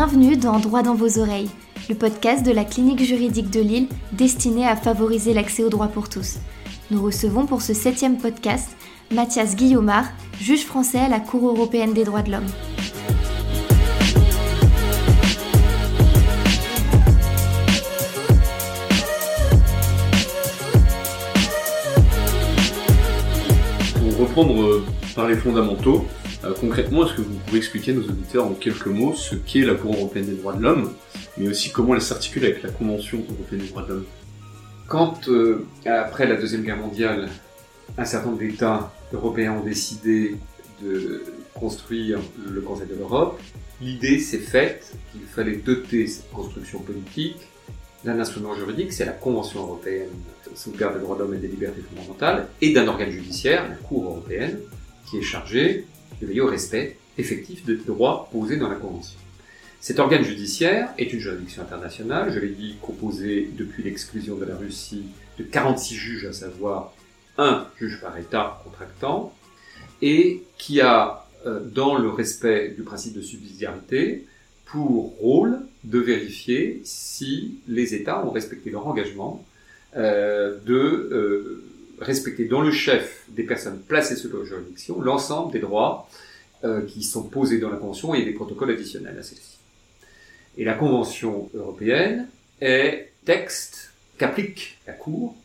Bienvenue dans Droit dans vos oreilles, le podcast de la clinique juridique de Lille destiné à favoriser l'accès au droit pour tous. Nous recevons pour ce septième podcast Mathias Guillaumard, juge français à la Cour européenne des droits de l'homme. Pour reprendre euh, par les fondamentaux, euh, concrètement, est-ce que vous pouvez expliquer à nos auditeurs en quelques mots ce qu'est la Cour européenne des droits de l'homme, mais aussi comment elle s'articule avec la Convention européenne des droits de l'homme? Quand, euh, après la Deuxième Guerre mondiale, un certain nombre d'États européens ont décidé de construire le Conseil de l'Europe, l'idée s'est faite qu'il fallait doter cette construction politique d'un instrument juridique, c'est la Convention européenne sauvegarde des droits de l'homme et des libertés fondamentales, et d'un organe judiciaire, la Cour européenne, qui est chargé de veiller au respect effectif des droits posés dans la Convention. Cet organe judiciaire est une juridiction internationale, je l'ai dit, composée depuis l'exclusion de la Russie de 46 juges, à savoir un juge par État contractant, et qui a, euh, dans le respect du principe de subsidiarité, pour rôle de vérifier si les États ont respecté leur engagement euh, de euh, respecter dans le chef des personnes placées sous leur juridiction l'ensemble des droits euh, qui sont posés dans la Convention et des protocoles additionnels à celle-ci. Et la Convention européenne est texte qu'applique la Cour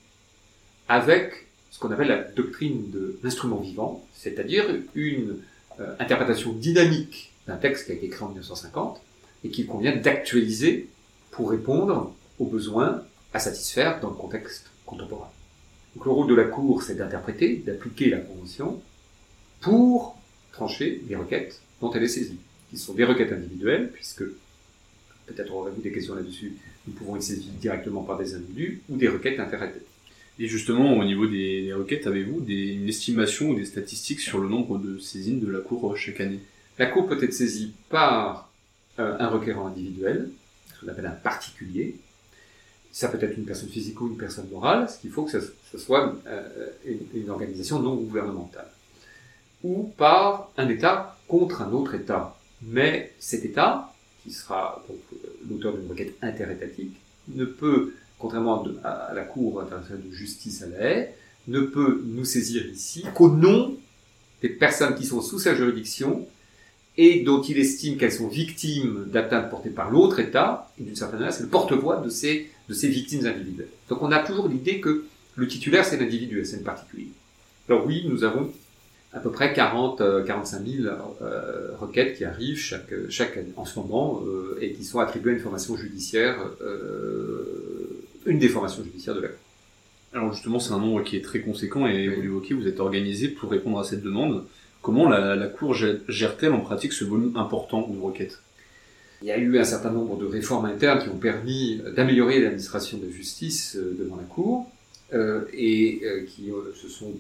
avec ce qu'on appelle la doctrine de l'instrument vivant, c'est-à-dire une euh, interprétation dynamique d'un texte qui a été créé en 1950 et qu'il convient d'actualiser pour répondre aux besoins à satisfaire dans le contexte contemporain. Donc le rôle de la Cour, c'est d'interpréter, d'appliquer la Convention pour trancher les requêtes dont elle est saisie, qui sont des requêtes individuelles, puisque peut-être aurez-vous des questions là-dessus, nous pouvons être saisis directement par des individus, ou des requêtes interétatives. Et justement, au niveau des, requêtes, avez-vous des, une estimation ou des statistiques sur le nombre de saisines de la Cour euh, chaque année? La Cour peut être saisie par euh, un requérant individuel, ce qu'on appelle un particulier. Ça peut être une personne physique ou une personne morale, ce qu'il faut que ce, soit euh, une, organisation non gouvernementale. Ou par un État contre un autre État. Mais cet État, qui sera donc l'auteur d'une requête interétatique, ne peut, contrairement à la Cour internationale de justice à la haie, ne peut nous saisir ici qu'au nom des personnes qui sont sous sa juridiction et dont il estime qu'elles sont victimes d'atteintes portées par l'autre État, et d'une certaine manière, c'est le porte-voix de ces, de ces victimes individuelles. Donc on a toujours l'idée que le titulaire, c'est l'individu, c'est le particulier. Alors oui, nous avons à peu près 40, euh, 45 000 euh, requêtes qui arrivent chaque, chaque année, en ce moment euh, et qui sont attribuées à une formation judiciaire, euh, une des formations judiciaires de la Cour. Alors justement, c'est un nombre qui est très conséquent et vous l'évoquez, vous êtes organisé pour répondre à cette demande. Comment la, la Cour gère-t-elle en pratique ce volume important de requêtes? Il y a eu un certain nombre de réformes internes qui ont permis d'améliorer l'administration de justice devant la Cour euh, et euh, qui euh, se sont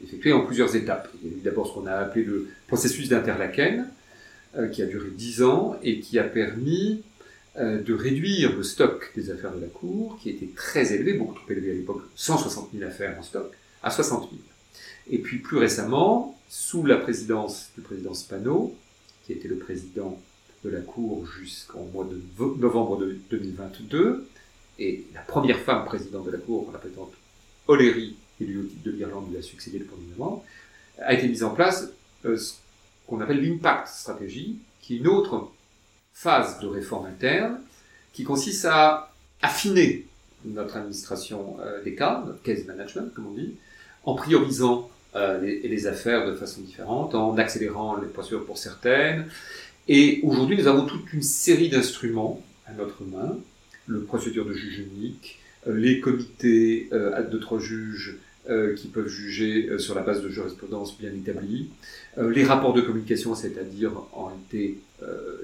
effectuées en plusieurs étapes. Il y a eu d'abord ce qu'on a appelé le processus d'Interlaken, qui a duré dix ans et qui a permis de réduire le stock des affaires de la Cour, qui était très élevé, beaucoup trop élevé à l'époque, 160 000 affaires en stock, à 60 000. Et puis plus récemment, sous la présidence du président Spano, qui était le président de la Cour jusqu'en mois de novembre de 2022, et la première femme présidente de la Cour, la présidente O'Leary, élue au titre de l'Irlande, lui a succédé le 1er novembre, a été mise en place euh, ce qu'on appelle l'impact stratégie, qui est une autre phase de réforme interne, qui consiste à affiner notre administration euh, des cas, notre case management, comme on dit, en priorisant euh, les, les, affaires de façon différente, en accélérant les procédures pour certaines. Et aujourd'hui, nous avons toute une série d'instruments à notre main, le procédure de juge unique, euh, les comités euh, de trois juges euh, qui peuvent juger sur la base de jurisprudence bien établie, les rapports de communication, c'est-à-dire en réalité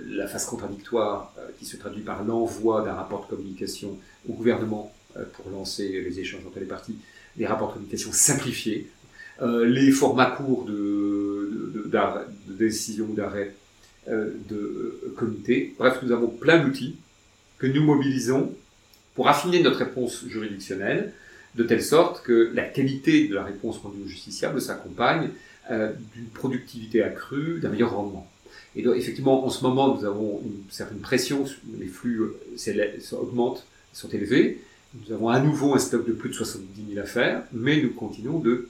la phase contradictoire qui se traduit par l'envoi d'un rapport de communication au gouvernement pour lancer les échanges entre les parties, les rapports de communication simplifiés, les formats courts de, de décision ou d'arrêt de comité. Bref, nous avons plein d'outils que nous mobilisons pour affiner notre réponse juridictionnelle, de telle sorte que la qualité de la réponse rendue au justiciable s'accompagne euh, d'une productivité accrue, d'un meilleur rendement. Et donc, effectivement, en ce moment, nous avons une certaine pression, les flux augmentent, sont élevés. Nous avons à nouveau un stock de plus de 70 000 affaires, mais nous continuons de,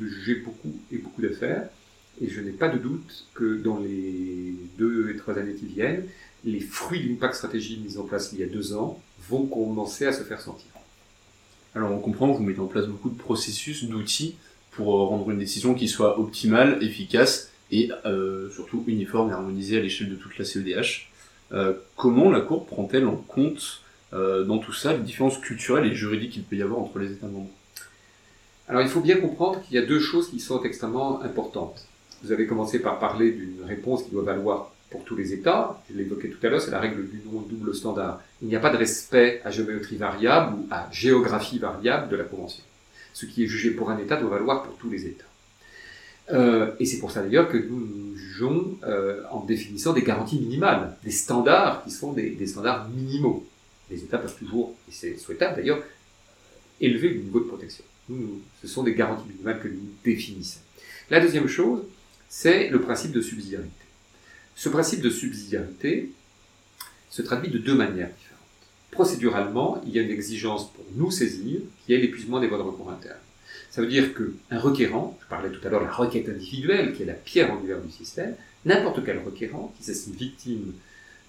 juger beaucoup et beaucoup d'affaires. Et je n'ai pas de doute que dans les deux et trois années qui viennent, les fruits d'une PAC stratégie mise en place il y a deux ans vont commencer à se faire sentir. Alors on comprend que vous mettez en place beaucoup de processus, d'outils pour rendre une décision qui soit optimale, efficace et euh, surtout uniforme et harmonisée à l'échelle de toute la CEDH. Euh, comment la Cour prend-elle en compte euh, dans tout ça les différences culturelles et juridiques qu'il peut y avoir entre les États membres? Alors il faut bien comprendre qu'il y a deux choses qui sont extrêmement importantes. Vous avez commencé par parler d'une réponse qui doit valoir pour tous les États. Je l'évoquais tout à l'heure, c'est la règle du non-double standard. Il n'y a pas de respect à géométrie variable ou à géographie variable de la Convention. Ce qui est jugé pour un État doit valoir pour tous les États. Euh, et c'est pour ça d'ailleurs que nous nous jugeons euh, en définissant des garanties minimales, des standards qui sont des, standards minimaux. Les États peuvent toujours, et c'est souhaitable d'ailleurs, élever le niveau de protection. Ce sont des garanties minimales que nous définissons. La deuxième chose, c'est le principe de subsidiarité. Ce principe de subsidiarité se traduit de deux manières différentes. Procéduralement, il y a une exigence pour nous saisir, qui est l'épuisement des voies de recours internes. Ça veut dire qu'un requérant, je parlais tout à l'heure de la requête individuelle, qui est la pierre angulaire du système, n'importe quel requérant qui s'estime victime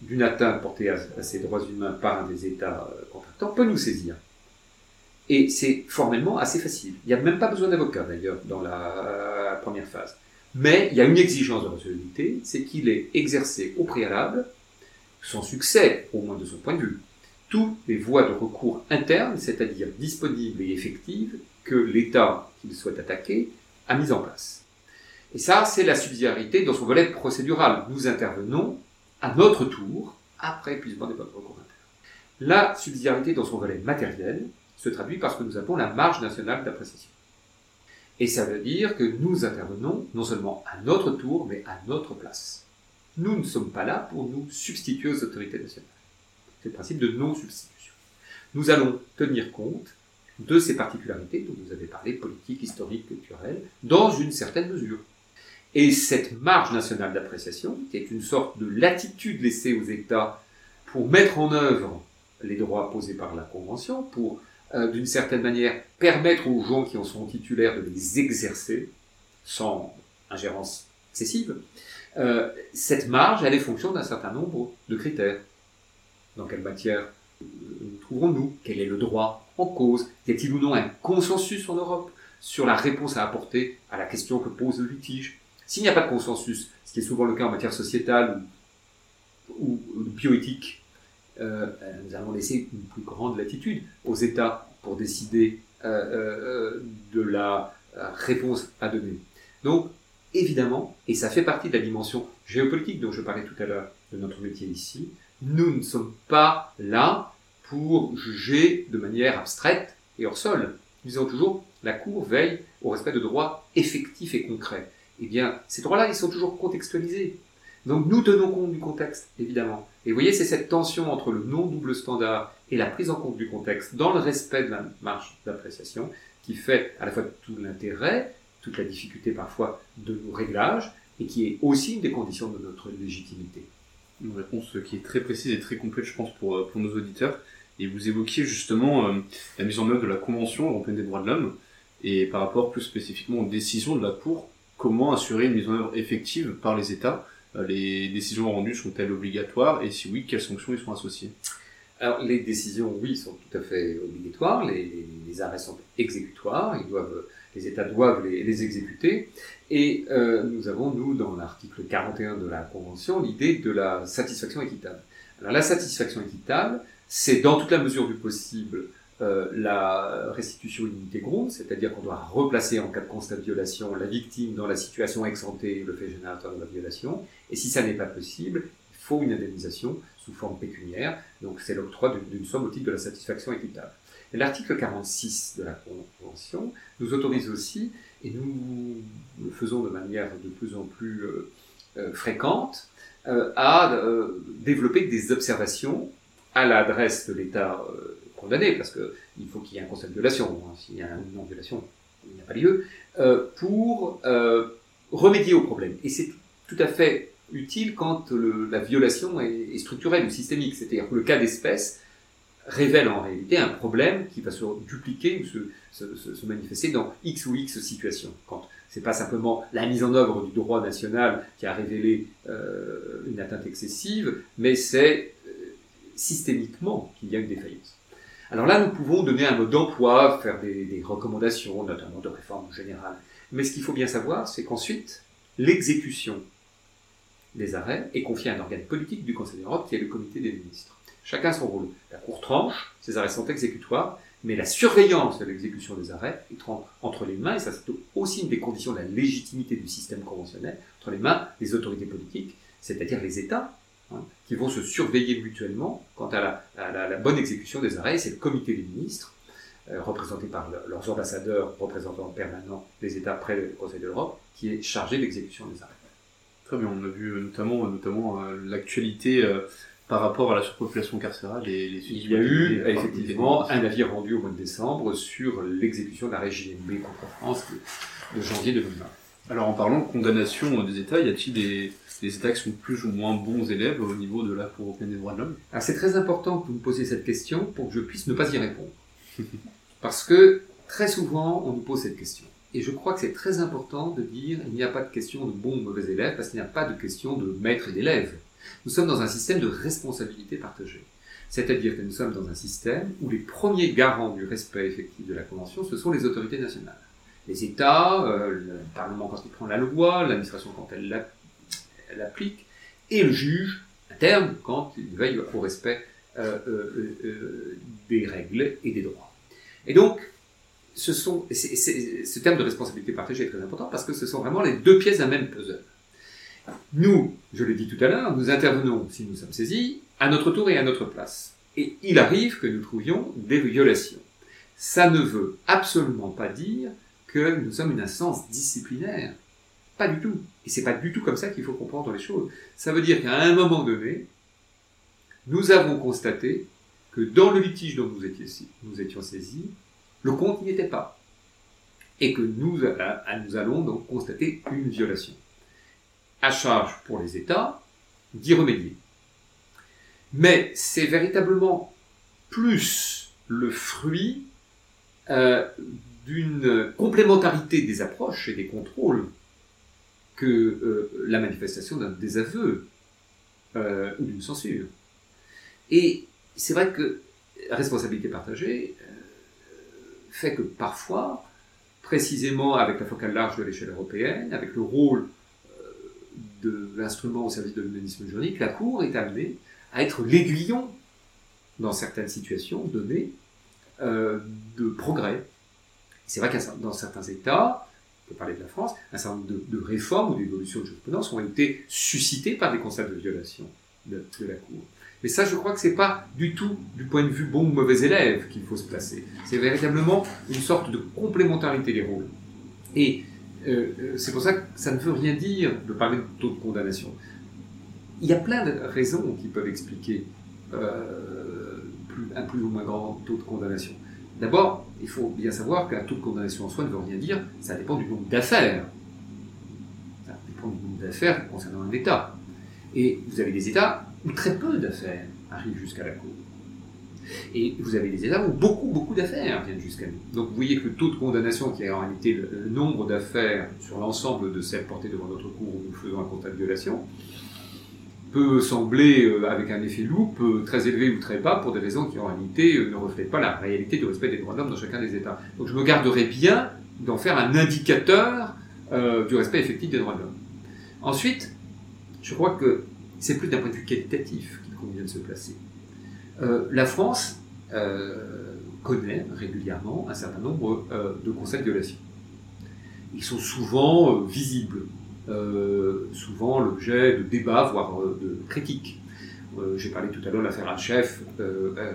d'une atteinte portée à, ses droits humains par un des États euh, contractants peut nous saisir. Et c'est formellement assez facile. Il n'y a même pas besoin d'avocat d'ailleurs dans la première phase. Mais il y a une exigence de recevabilité, c'est qu'il ait exercé au préalable, son succès, au moins de son point de vue, toutes les voies de recours internes, c'est-à-dire disponibles et effectives, que l'État qu'il souhaite attaquer a mis en place. Et ça, c'est la subsidiarité dans son volet procédural. Nous intervenons à notre tour après épuisement des voies de recours internes. La subsidiarité dans son volet matériel se traduit par ce que nous appelons la marge nationale d'appréciation. Et ça veut dire que nous intervenons non seulement à notre tour, mais à notre place. Nous ne sommes pas là pour nous substituer aux autorités nationales. C'est le principe de non-substitution. Nous allons tenir compte de ces particularités dont vous avez parlé, politiques, historiques, culturelles, dans une certaine mesure. Et cette marge nationale d'appréciation, qui est une sorte de latitude laissée aux États pour mettre en œuvre les droits posés par la Convention, pour euh, d'une certaine manière, permettre aux gens qui en sont titulaires de les exercer sans ingérence excessive, euh, cette marge, elle est fonction d'un certain nombre de critères. Dans quelle matière nous trouvons-nous Quel est le droit en cause? Y a-t-il ou non un consensus en Europe sur la réponse à apporter à la question que pose le litige? S'il n'y a pas de consensus, ce qui est souvent le cas en matière sociétale ou, ou bioéthique, euh, nous allons laisser une plus grande latitude aux États pour décider euh, euh, de la réponse à donner. Donc, évidemment, et ça fait partie de la dimension géopolitique dont je parlais tout à l'heure de notre métier ici, nous ne sommes pas là pour juger de manière abstraite et hors sol. Nous disons toujours, la Cour veille au respect de droits effectifs et concrets. Eh bien, ces droits-là, ils sont toujours contextualisés. Donc nous tenons compte du contexte, évidemment. Et vous voyez, c'est cette tension entre le non-double standard et la prise en compte du contexte dans le respect de la marge d'appréciation qui fait à la fois tout l'intérêt, toute la difficulté parfois de nos réglages, et qui est aussi une des conditions de notre légitimité. Une réponse qui est très précise et très complète, je pense, pour, euh, nos auditeurs. Et vous évoquiez justement euh, la mise en œuvre de la Convention européenne des droits de l'homme, et par rapport plus spécifiquement aux décisions de la Cour, comment assurer une mise en œuvre effective par les États les décisions rendues sont-elles obligatoires et si oui, quelles sanctions y sont associées alors, les décisions, oui, sont tout à fait obligatoires. Les, arrêts sont exécutoires. Les États doivent les, exécuter. Et euh, nous avons, nous, dans l'article 41 de la Convention, l'idée de la satisfaction équitable. Alors, la satisfaction équitable, c'est dans toute la mesure du possible euh, la restitution gronde, c'est-à-dire qu'on doit replacer en cas de constat de violation la victime dans la situation ex le fait générateur de la violation, et si ça n'est pas possible, il faut une indemnisation sous forme pécuniaire, donc c'est l'octroi d'une somme au titre de la satisfaction équitable. L'article 46 de la Convention nous autorise aussi, et nous le faisons de manière de plus en plus euh, euh, fréquente, à développer des observations à l'adresse de l'État condamné, parce qu'il faut qu'il y ait un constat de violation. Hein. S'il y a une non-violation, il n'y a pas lieu, euh, pour euh, remédier au problème. Et c'est tout à fait utile quand la violation est, structurelle ou systémique. C'est-à-dire que le cas d'espèce révèle en réalité un problème qui va se dupliquer ou se, manifester dans X ou X situations. Quand c'est pas simplement la mise en œuvre du droit national qui a révélé euh, une atteinte excessive, mais c'est systémiquement qu'il y a une défaillance. Alors là, nous pouvons donner un mode d'emploi, faire des, recommandations, notamment de réforme générale. Mais ce qu'il faut bien savoir, c'est qu'ensuite, l'exécution des arrêts est confiée à un organe politique du Conseil d'Europe qui est le comité des ministres. Chacun son rôle. La Cour tranche, ces arrêts sont exécutoires, mais la surveillance de l'exécution des arrêts est entre les mains, et ça c'est aussi une des conditions de la légitimité du système conventionnel, entre les mains des autorités politiques, c'est-à-dire les États, hein, qui vont se surveiller mutuellement quant à la, bonne exécution des arrêts. C'est le comité des ministres, euh, représenté par leurs ambassadeurs, représentants permanents des États près du Conseil de l'Europe, qui est chargé de l'exécution des arrêts. Très bien, on a vu euh, notamment, notamment euh, l'actualité par rapport à la surpopulation carcérale et les Il y a eu effectivement un avis rendu au mois de décembre sur l'exécution de la régie B contre France de, janvier 2020. Alors en parlant de condamnation des États, y a-t-il des, États qui sont plus ou moins bons élèves au niveau de la Cour européenne des droits de l'homme? Ah, C'est très important que vous me posiez cette question pour que je puisse ne pas y répondre. Parce que très souvent, on nous pose cette question. Et je crois que c'est très important de dire il n'y a pas de question de bons ou mauvais élèves, parce qu'il n'y a pas de question de maître et d'élève. Nous sommes dans un système de responsabilité partagée. C'est-à-dire que nous sommes dans un système où les premiers garants du respect effectif de la Convention, ce sont les autorités nationales. Les États, euh, le Parlement quand il prend la loi, l'administration quand elle l'applique, et le juge interne quand il veille au respect euh, euh, des règles et des droits. Et donc, ce, ce terme de responsabilité partagée est très important parce que ce sont vraiment les deux pièces d'un même puzzle. Nous, je l'ai dit tout à l'heure, nous intervenons, si nous sommes saisis, à notre tour et à notre place. Et il arrive que nous trouvions des violations. Ça ne veut absolument pas dire nous sommes une instance disciplinaire. Pas du tout. Et c'est pas du tout comme ça qu'il faut comprendre les choses. Ça veut dire qu'à un moment donné, nous avons constaté que dans le litige dont nous étions, saisis, le compte n'y était pas. Et que nous, nous allons donc constater une violation à charge pour les États d'y remédier. Mais c'est véritablement plus le fruit euh, des approches et des contrôles que euh, la manifestation d'un désaveu euh, ou d'une censure. Et c'est vrai que responsabilité partagée fait que parfois, précisément avec la focale large de l'échelle européenne, avec le rôle de l'instrument au service de l'humanisme juridique, la Cour est amenée à être l'aiguillon, dans certaines situations données, euh, de progrès. C'est vrai que dans certains États, on peut parler de la France, un certain nombre de, réformes ou d'évolutions de jurisprudence ont été suscitées par des constats de violation de, la Cour. Mais ça, je crois que c'est pas du tout du point de vue bon ou mauvais élève qu'il faut se placer. C'est véritablement une sorte de complémentarité des rôles. Et euh, euh, c'est pour ça que ça ne veut rien dire de parler de taux de condamnation. Il y a plein de raisons qui peuvent expliquer euh, un plus ou moins grand taux de condamnation. D'abord, il faut bien savoir qu'un taux de condamnation en soi ne veut rien dire, ça dépend du nombre d'affaires. Ça dépend du nombre d'affaires concernant un État. Et vous avez des États où très peu d'affaires arrivent jusqu'à la Cour. Et vous avez des États où beaucoup, beaucoup d'affaires viennent jusqu'à nous. Donc vous voyez que le taux de condamnation, qui est en réalité le, nombre d'affaires sur l'ensemble de celles portées devant notre cour où nous faisons un constat de violation, peut sembler, euh, avec un effet loupe, euh, très élevé ou très bas pour des raisons qui en réalité euh, ne reflètent pas la réalité du respect des droits de l'homme dans chacun des États. Donc je me garderai bien d'en faire un indicateur du respect effectif des droits de l'homme. Ensuite, je crois que c'est plus d'un point de vue qualitatif qu'il convient de se placer. La France connaît régulièrement un certain nombre de constats de violation. Ils sont souvent visibles, souvent l'objet de débats, voire de critiques. Euh, j'ai parlé tout à l'heure de l'affaire Hachef euh, euh,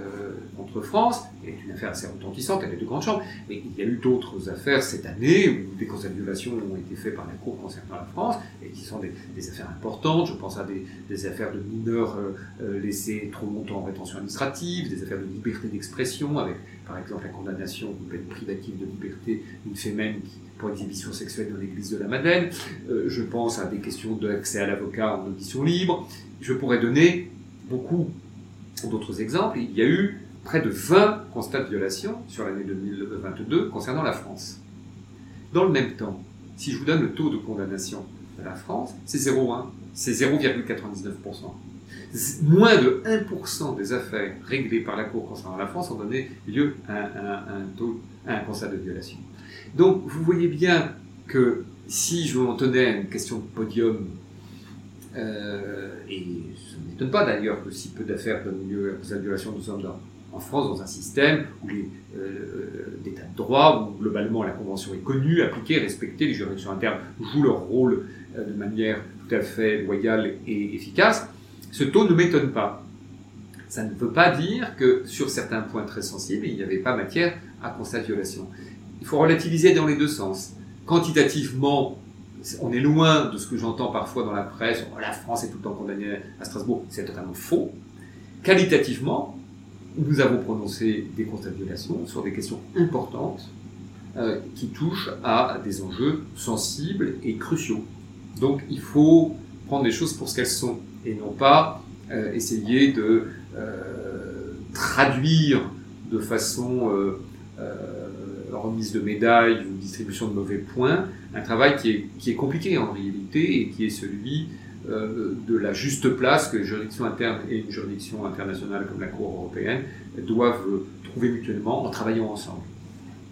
contre France, qui est une affaire assez retentissante, elle est de grande chambre, mais il y a eu d'autres affaires cette année où des constats ont été faits par la Cour concernant la France, et qui sont des, affaires importantes. Je pense à des, affaires de mineurs laissés trop longtemps en rétention administrative, des affaires de liberté d'expression, avec par exemple la condamnation d'une peine privative de liberté d'une fémène pour exhibition sexuelle dans l'église de la Madeleine. Euh, je pense à des questions d'accès à l'avocat en audition libre. Je pourrais donner beaucoup d'autres exemples. Il y a eu près de 20 constats de violation sur l'année 2022 concernant la France. Dans le même temps, si je vous donne le taux de condamnation de la France, c'est 0,1, c'est 0,99%. Moins de 1% des affaires réglées par la Cour concernant la France ont donné lieu à un, taux, à un constat de violation. Donc vous voyez bien que si je m'en tenais à une question de podium, euh, et ça ne m'étonne pas d'ailleurs que si peu d'affaires donnent lieu à un constat de violation, nous sommes en France dans un système où les, euh, de droit, où globalement la Convention est connue, appliquée, respectée, les juridictions internes jouent leur rôle euh, de manière tout à fait loyale et efficace. Ce taux ne m'étonne pas. Ça ne veut pas dire que sur certains points très sensibles, il n'y avait pas matière à constat de violation. Il faut relativiser dans les deux sens. Quantitativement, on est loin de ce que j'entends parfois dans la presse, oh, la France est tout le temps condamnée à Strasbourg, c'est totalement faux. Qualitativement, nous avons prononcé des constats de violation sur des questions importantes euh, qui touchent à des enjeux sensibles et cruciaux. Donc il faut prendre les choses pour ce qu'elles sont et non pas euh, essayer de euh, traduire de façon euh, remise de médailles ou distribution de mauvais points un travail qui est, qui est compliqué en réalité et qui est celui de la juste place que les juridictions internes et une juridiction internationale comme la Cour européenne doivent trouver mutuellement en travaillant ensemble.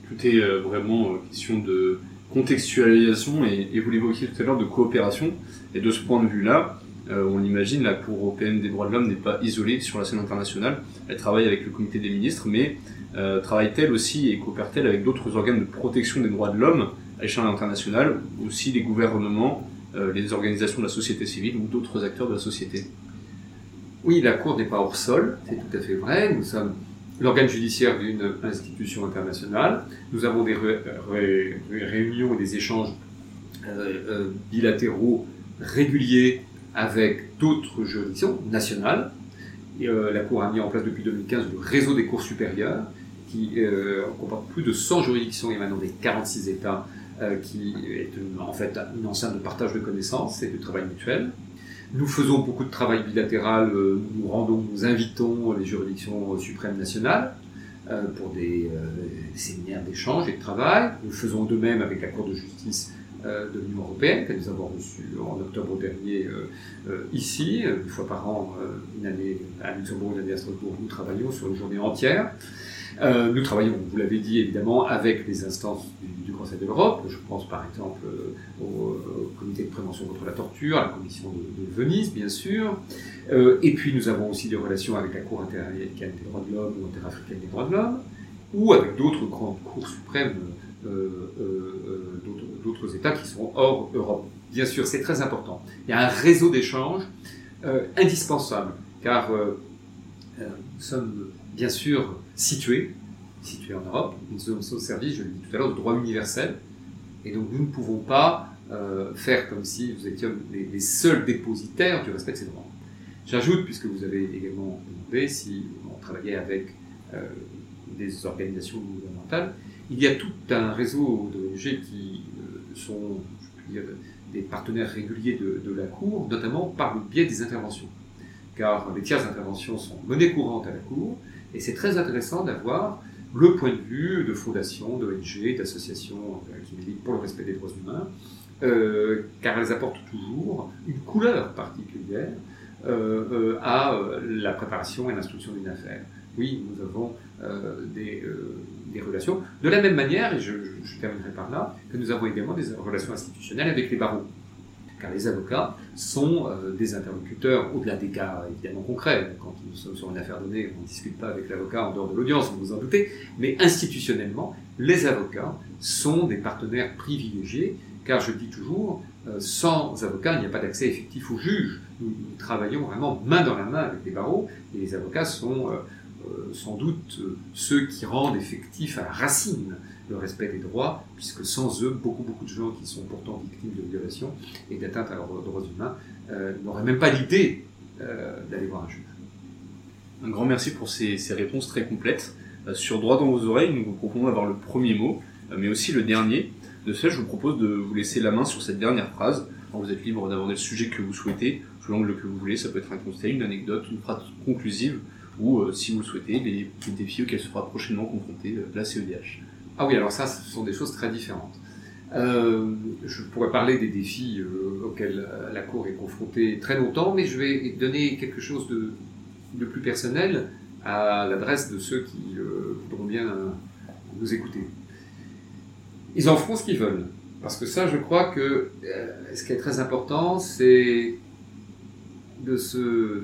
Tout est vraiment question de contextualisation et, vous l'évoquiez tout à l'heure de coopération. Et de ce point de vue-là, on l'imagine, la Cour européenne des droits de l'homme n'est pas isolée sur la scène internationale. Elle travaille avec le comité des ministres, mais euh, travaille-t-elle aussi et coopère-t-elle avec d'autres organes de protection des droits de l'homme à l'échelle internationale, aussi les gouvernements, euh, les organisations de la société civile ou d'autres acteurs de la société? Oui, la Cour n'est pas hors sol, c'est tout à fait vrai. Nous sommes l'organe judiciaire d'une institution internationale. Nous avons des réunions et des échanges bilatéraux réguliers avec d'autres juridictions nationales. Euh, la Cour a mis en place depuis 2015 le réseau des cours supérieures, qui euh, comporte plus de 100 juridictions émanant des 46 États, euh, qui est en fait une enceinte de partage de connaissances et de travail mutuel. Nous faisons beaucoup de travail bilatéral, nous rendons, nous invitons les juridictions suprêmes nationales pour des, des séminaires d'échange et de travail. Nous faisons de même avec la Cour de justice euh, de l'Union européenne, que nous avons reçu en octobre dernier euh, euh, ici, une fois par an, une année à Luxembourg, une année à Strasbourg, nous travaillons sur une journée entière. nous travaillons, vous l'avez dit évidemment, avec les instances du, Conseil de l'Europe. Je pense par exemple au, Comité de prévention contre la torture, à la Commission de, Venise, bien sûr. et puis nous avons aussi des relations avec la Cour interaméricaine des droits de l'homme ou interafricaine des droits de l'homme, ou avec d'autres grandes cours suprêmes euh, euh, d'autres États qui sont hors Europe. Bien sûr, c'est très important. Il y a un réseau d'échanges euh, indispensable, car nous sommes bien sûr situés, situés en Europe, nous sommes au service, je l'ai dit tout à l'heure, de droit universel, et donc nous ne pouvons pas faire comme si nous étions les, seuls dépositaires du respect de ces droits. J'ajoute, puisque vous avez également demandé si on travaillait avec des organisations gouvernementales, il y a tout un réseau d'ONG qui euh, sont des partenaires réguliers de, la Cour, notamment par le biais des interventions. Car les tiers interventions sont monnaie courante à la Cour, et c'est très intéressant d'avoir le point de vue de fondations, d'ONG, d'associations euh, qui militent pour le respect des droits humains, euh, car elles apportent toujours une couleur particulière à la préparation et l'instruction d'une affaire. Oui, nous avons des, des relations. De la même manière, et je, terminerai par là, que nous avons également des relations institutionnelles avec les barreaux. Car les avocats sont euh, des interlocuteurs, au-delà des cas évidemment concrets. Quand nous sommes sur une affaire donnée, on ne discute pas avec l'avocat en dehors de l'audience, vous vous en doutez. Mais institutionnellement, les avocats sont des partenaires privilégiés, car je dis toujours, euh, sans avocats, il n'y a pas d'accès effectif au juge. Nous, travaillons vraiment main dans la main avec les barreaux, et les avocats sont... Euh, sans doute euh, ceux qui rendent effectif à la racine le respect des droits, puisque sans eux, beaucoup, beaucoup de gens qui sont pourtant victimes de violations et d'atteintes à leurs droits humains euh, n'auraient même pas l'idée d'aller voir un juge. Un grand merci pour ces, réponses très complètes. Euh, sur Droit dans vos oreilles, nous vous proposons d'avoir le premier mot, euh, mais aussi le dernier. De ce fait, je vous propose de vous laisser la main sur cette dernière phrase. Vous êtes libre d'aborder le sujet que vous souhaitez, sous l'angle que vous voulez. Ça peut être un conseil, une anecdote, une phrase conclusive, ou, euh, si vous le souhaitez, les, défis auxquels sera prochainement confrontée euh, la CEDH. Ah oui, alors ça, ce sont des choses très différentes. Euh, je pourrais parler des défis auxquels la Cour est confrontée très longtemps, mais je vais donner quelque chose de, plus personnel à l'adresse de ceux qui voudront bien nous écouter. Ils en feront ce qu'ils veulent, parce que ça, je crois que ce qui est très important, c'est de se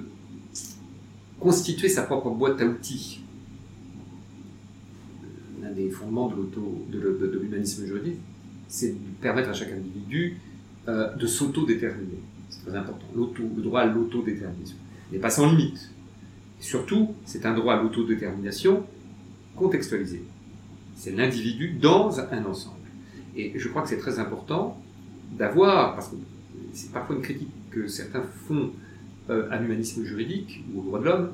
constituer sa propre boîte à outils. L'un des fondements de l'humanisme juridique, c'est de permettre à chaque individu euh, de s'auto-déterminer. C'est très important. Le droit à l'autodétermination. N'est pas sans limite. Et surtout, c'est un droit à l'autodétermination contextualisé. C'est l'individu dans un ensemble. Et je crois que c'est très important d'avoir, parce que c'est parfois une critique que certains font à l'humanisme juridique ou au droit de l'homme,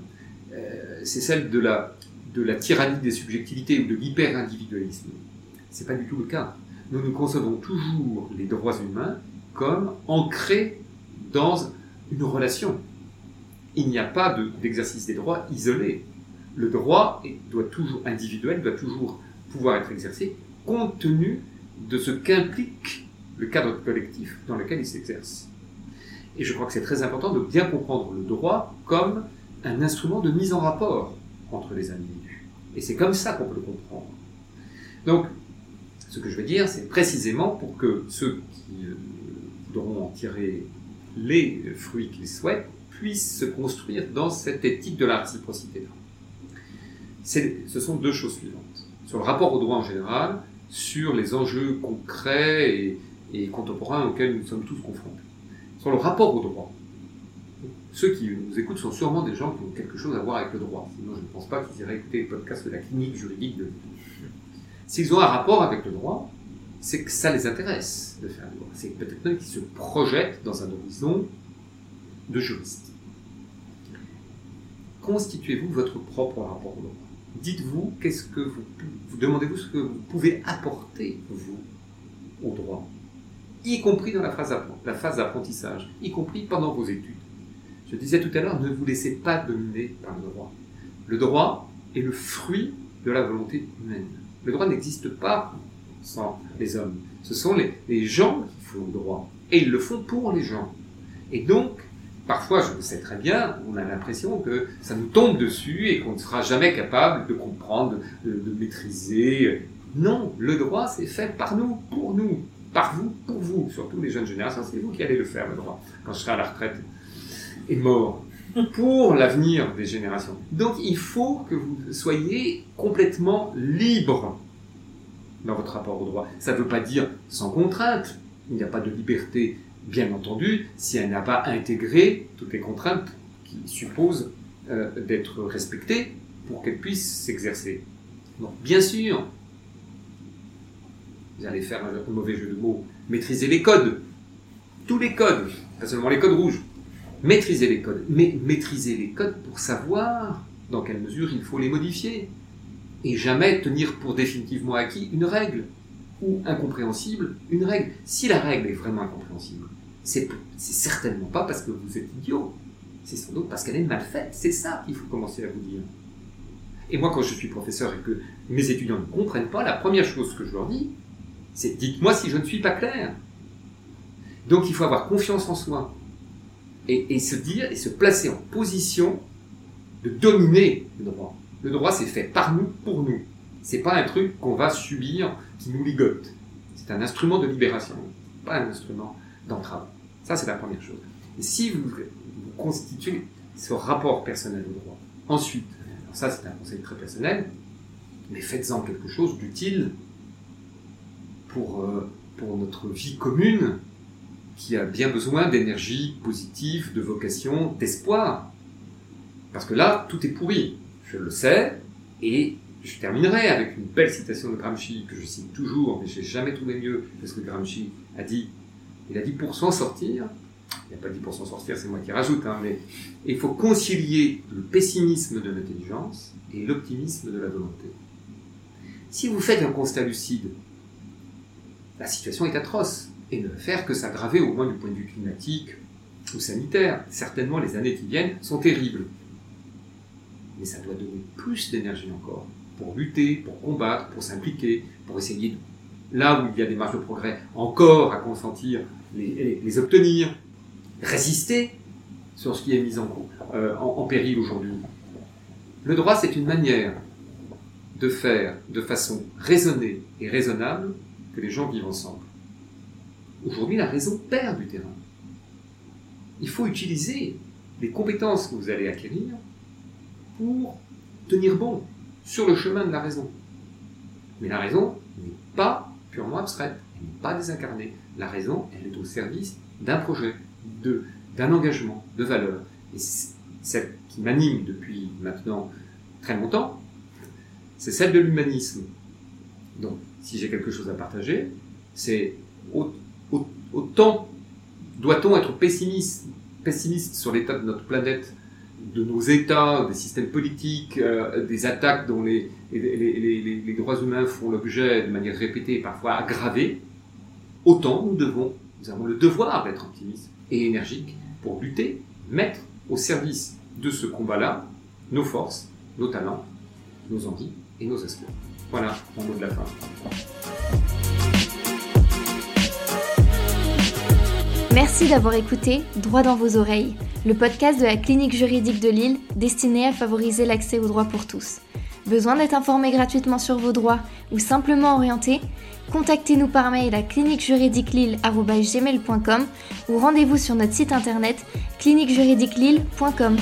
euh, c'est celle de la, de la tyrannie des subjectivités ou de l'hyper-individualisme. C'est pas du tout le cas. Nous nous concevons toujours les droits humains comme ancrés dans une relation. Il n'y a pas de- d'exercice des droits isolé. Le droit doit toujours individuel, doit toujours pouvoir être exercé compte tenu de ce qu'implique le cadre collectif dans lequel il s'exerce. Et je crois que c'est très important de bien comprendre le droit comme un instrument de mise en rapport entre les individus. Et c'est comme ça qu'on peut le comprendre. Donc, ce que je veux dire, c'est précisément pour que ceux qui euh, voudront en tirer les fruits qu'ils souhaitent puissent se construire dans cette éthique de la réciprocité. Ce sont deux choses suivantes. Sur le rapport au droit en général, sur les enjeux concrets et, et contemporains auxquels nous sommes tous confrontés. Sur le rapport au droit, ceux qui nous écoutent sont sûrement des gens qui ont quelque chose à voir avec le droit. Sinon, je ne pense pas qu'ils iraient écouter le podcast de la clinique juridique de S'ils ont un rapport avec le droit, c'est que ça les intéresse de faire le droit. C'est peut-être même qu'ils se projettent dans un horizon de juriste. Constituez-vous votre propre rapport au droit. Dites-vous qu'est-ce que vous, vous demandez-vous ce que vous pouvez apporter vous au droit, y compris dans la phase, la phase d'apprentissage, y compris pendant vos études. Je disais tout à l'heure, ne vous laissez pas dominer par le droit. Le droit est le fruit de la volonté humaine. Le droit n'existe pas sans les hommes. Ce sont les, les gens qui font le droit. Et ils le font pour les gens. Et donc, parfois, je le sais très bien, on a l'impression que ça nous tombe dessus et qu'on ne sera jamais capable de comprendre, de, de maîtriser. Non, le droit, c'est fait par nous, pour nous, par vous, pour vous. Surtout les jeunes générations, c'est vous qui allez le faire, le droit, quand je serai à la retraite et mort pour l'avenir des générations. Donc il faut que vous soyez complètement libre dans votre rapport au droit. Ça ne veut pas dire sans contrainte. Il n'y a pas de liberté, bien entendu, si elle n'a pas intégré toutes les contraintes qui supposent euh, d'être respectées pour qu'elle puisse s'exercer. Donc bien sûr, vous allez faire un mauvais jeu de mots, maîtriser les codes, tous les codes, pas seulement les codes rouges, maîtriser les codes, mais maîtriser les codes pour savoir dans quelle mesure il faut les modifier, et jamais tenir pour définitivement acquis une règle, ou incompréhensible une règle. Si la règle est vraiment incompréhensible, c'est certainement pas parce que vous êtes idiot, c'est sans doute parce qu'elle est mal faite, c'est ça qu'il faut commencer à vous dire. Et moi, quand je suis professeur et que mes étudiants ne comprennent pas, la première chose que je leur dis, dites-moi si je ne suis pas clair. Donc il faut avoir confiance en soi et, et se dire et se placer en position de dominer le droit. Le droit, c'est fait par nous, pour nous. C'est pas un truc qu'on va subir, qui nous ligote. C'est un instrument de libération, pas un instrument d'entrave. Ça, c'est la première chose. Et si vous, vous constituez ce rapport personnel au droit, ensuite, alors ça, c'est un conseil très personnel, mais faites-en quelque chose d'utile pour, euh, pour notre vie commune, qui a bien besoin d'énergie positive, de vocation, d'espoir. Parce que là, tout est pourri. Je le sais, et je terminerai avec une belle citation de Gramsci que je cite toujours, mais j'ai jamais trouvé mieux, parce que Gramsci a dit, il a dit pour s'en sortir, il n'y a pas 10% sorcières, c'est moi qui rajoute, hein, mais il faut concilier le pessimisme de l'intelligence et l'optimisme de la volonté. Si vous faites un constat lucide, la situation est atroce et ne faire que s'aggraver au moins du point de vue climatique ou sanitaire. Certainement, les années qui viennent sont terribles. Mais ça doit donner plus d'énergie encore pour lutter, pour combattre, pour s'impliquer, pour essayer, là où il y a des marges de progrès, encore à consentir, les, obtenir, résister sur ce qui est mis euh, en péril aujourd'hui. Le droit, c'est une manière de faire de façon raisonnée et raisonnable que les gens vivent ensemble. Aujourd'hui, la raison perd du terrain. Il faut utiliser les compétences que vous allez acquérir pour tenir bon sur le chemin de la raison. Mais la raison n'est pas purement abstraite, elle n'est pas désincarnée. La raison, elle est au service d'un projet, d'un engagement, de valeur. Et celle qui m'anime depuis maintenant très longtemps, c'est celle de l'humanisme. Donc, si j'ai quelque chose à partager, c'est autant doit-on être pessimiste, sur l'état de notre planète, de nos États, des systèmes politiques, euh, des attaques dont les, les, droits humains font l'objet de manière répétée et parfois aggravée, autant nous devons, nous avons le devoir d'être optimistes et énergiques pour lutter, mettre au service de ce combat-là nos forces, nos talents, nos envies et nos espoirs. Voilà de la fin. Merci d'avoir écouté Droit dans vos oreilles, le podcast de la clinique juridique de Lille destiné à favoriser l'accès aux droits pour tous. Besoin d'être informé gratuitement sur vos droits ou simplement orienté? Contactez-nous par mail à cliniquejuridiquelille.com ou rendez-vous sur notre site internet cliniquejuridiquelille.com.